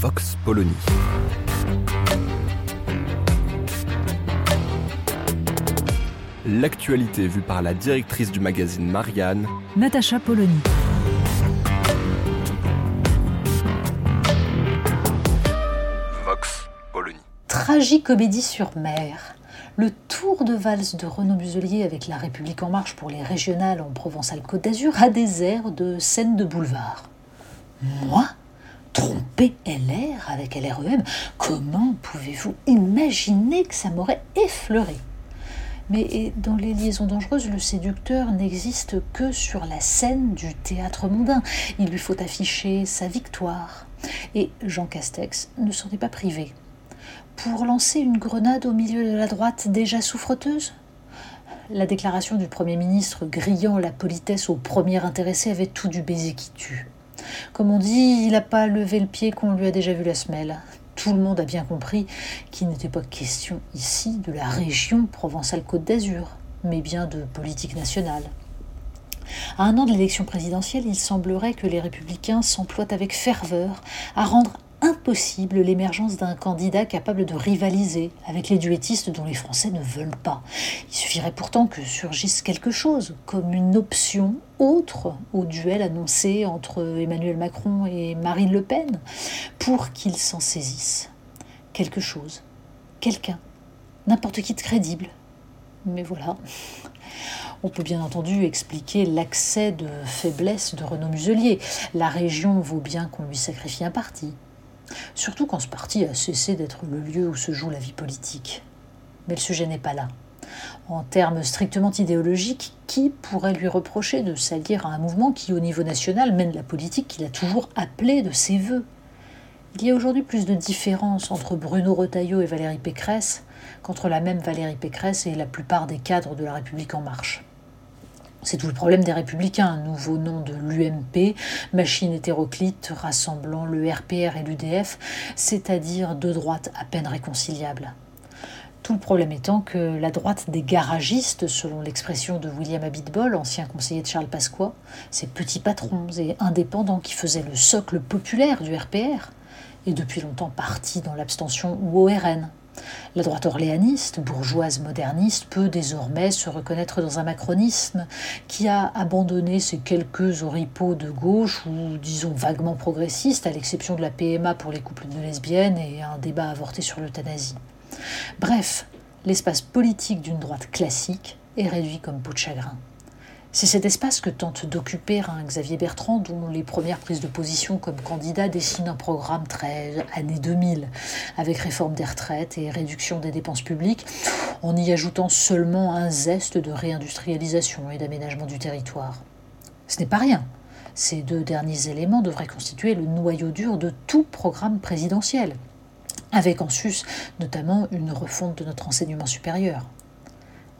Vox Polony. L'actualité vue par la directrice du magazine Marianne, Natacha Polony. Vox Polony. Tragicomédie sur mer. Le tour de valse de Renaud Muselier avec La République En Marche pour les régionales en Provence-Alpes-Côte d'Azur a des airs de scène de boulevard. Moi Tromper LR avec LREM Comment pouvez-vous imaginer que ça m'aurait effleuré? Mais dans les liaisons dangereuses, le séducteur n'existe que sur la scène du théâtre mondain. Il lui faut afficher sa victoire. Et Jean Castex ne s'en est pas privé. Pour lancer une grenade au milieu de la droite déjà souffreteuse? La déclaration du Premier ministre grillant la politesse au premier intéressé avait tout du baiser qui tue. Comme on dit, il n'a pas levé le pied qu'on lui a déjà vu la semelle tout le monde a bien compris qu'il n'était pas question ici de la région Provençale-Côte d'Azur, mais bien de politique nationale. À un an de l'élection présidentielle, il semblerait que les républicains s'emploient avec ferveur à rendre impossible l'émergence d'un candidat capable de rivaliser avec les duettistes dont les Français ne veulent pas. Il suffirait pourtant que surgisse quelque chose, comme une option autre au duel annoncé entre Emmanuel Macron et Marine Le Pen, pour qu'ils s'en saisissent. Quelque chose, quelqu'un, n'importe qui de crédible. Mais voilà. On peut bien entendu expliquer l'accès de faiblesse de Renaud Muselier. La région vaut bien qu'on lui sacrifie un parti. Surtout quand ce parti a cessé d'être le lieu où se joue la vie politique. Mais le sujet n'est pas là. En termes strictement idéologiques, qui pourrait lui reprocher de s'allier à un mouvement qui, au niveau national, mène la politique qu'il a toujours appelée de ses voeux? Il y a aujourd'hui plus de différence entre Bruno Retailleau et Valérie Pécresse qu'entre la même Valérie Pécresse et la plupart des cadres de la République en marche. C'est tout le problème des républicains, nouveau nom de l'UMP, machine hétéroclite rassemblant le RPR et l'UDF, c'est-à-dire deux droites à peine réconciliables. Tout le problème étant que la droite des garagistes, selon l'expression de William Abitbol, ancien conseiller de Charles Pasqua, ces petits patrons et indépendants qui faisaient le socle populaire du RPR, est depuis longtemps parti dans l'abstention ou au RN, la droite orléaniste, bourgeoise moderniste, peut désormais se reconnaître dans un macronisme qui a abandonné ses quelques oripeaux de gauche ou disons vaguement progressistes, à l'exception de la PMA pour les couples de lesbiennes et un débat avorté sur l'euthanasie. Bref, l'espace politique d'une droite classique est réduit comme peau de chagrin. C'est cet espace que tente d'occuper un Xavier Bertrand, dont les premières prises de position comme candidat dessinent un programme très années 2000, avec réforme des retraites et réduction des dépenses publiques, en y ajoutant seulement un zeste de réindustrialisation et d'aménagement du territoire. Ce n'est pas rien. Ces deux derniers éléments devraient constituer le noyau dur de tout programme présidentiel, avec en sus notamment une refonte de notre enseignement supérieur.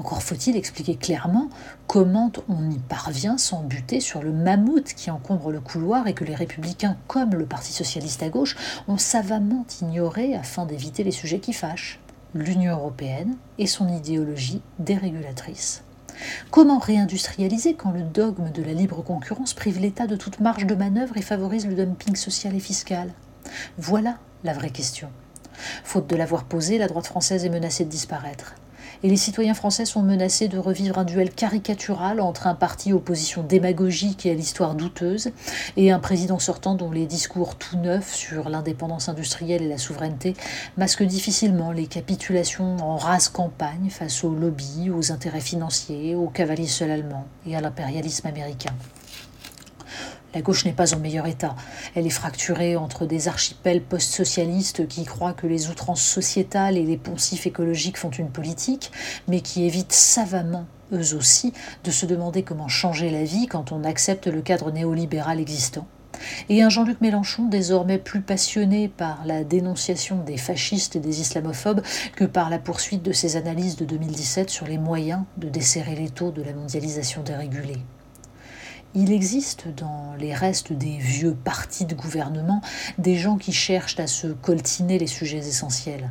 Encore faut-il expliquer clairement comment on y parvient sans buter sur le mammouth qui encombre le couloir et que les républicains, comme le Parti socialiste à gauche, ont savamment ignoré afin d'éviter les sujets qui fâchent l'Union européenne et son idéologie dérégulatrice. Comment réindustrialiser quand le dogme de la libre concurrence prive l'État de toute marge de manœuvre et favorise le dumping social et fiscal? Voilà la vraie question. Faute de l'avoir posée, la droite française est menacée de disparaître et les citoyens français sont menacés de revivre un duel caricatural entre un parti opposition démagogique et à l'histoire douteuse et un président sortant dont les discours tout neufs sur l'indépendance industrielle et la souveraineté masquent difficilement les capitulations en rase campagne face aux lobbies, aux intérêts financiers, aux cavaliers seuls allemands et à l'impérialisme américain. La gauche n'est pas en meilleur état. Elle est fracturée entre des archipels post-socialistes qui croient que les outrances sociétales et les poncifs écologiques font une politique, mais qui évitent savamment, eux aussi, de se demander comment changer la vie quand on accepte le cadre néolibéral existant. Et un Jean-Luc Mélenchon désormais plus passionné par la dénonciation des fascistes et des islamophobes que par la poursuite de ses analyses de 2017 sur les moyens de desserrer les taux de la mondialisation dérégulée. Il existe dans les restes des vieux partis de gouvernement des gens qui cherchent à se coltiner les sujets essentiels.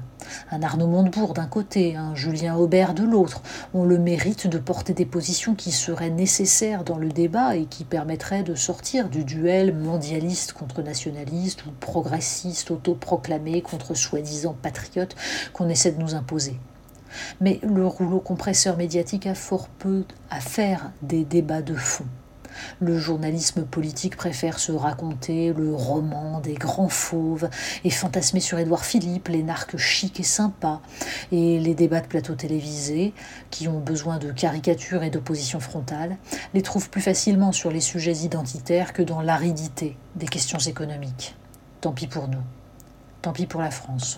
Un Arnaud Montebourg d'un côté, un Julien Aubert de l'autre ont le mérite de porter des positions qui seraient nécessaires dans le débat et qui permettraient de sortir du duel mondialiste contre nationaliste ou progressiste autoproclamé contre soi-disant patriote qu'on essaie de nous imposer. Mais le rouleau compresseur médiatique a fort peu à faire des débats de fond. Le journalisme politique préfère se raconter le roman des grands fauves et fantasmer sur Édouard Philippe, l'énarque chic et sympa, et les débats de plateau télévisés, qui ont besoin de caricatures et d'opposition frontale, les trouvent plus facilement sur les sujets identitaires que dans l'aridité des questions économiques. Tant pis pour nous. Tant pis pour la France.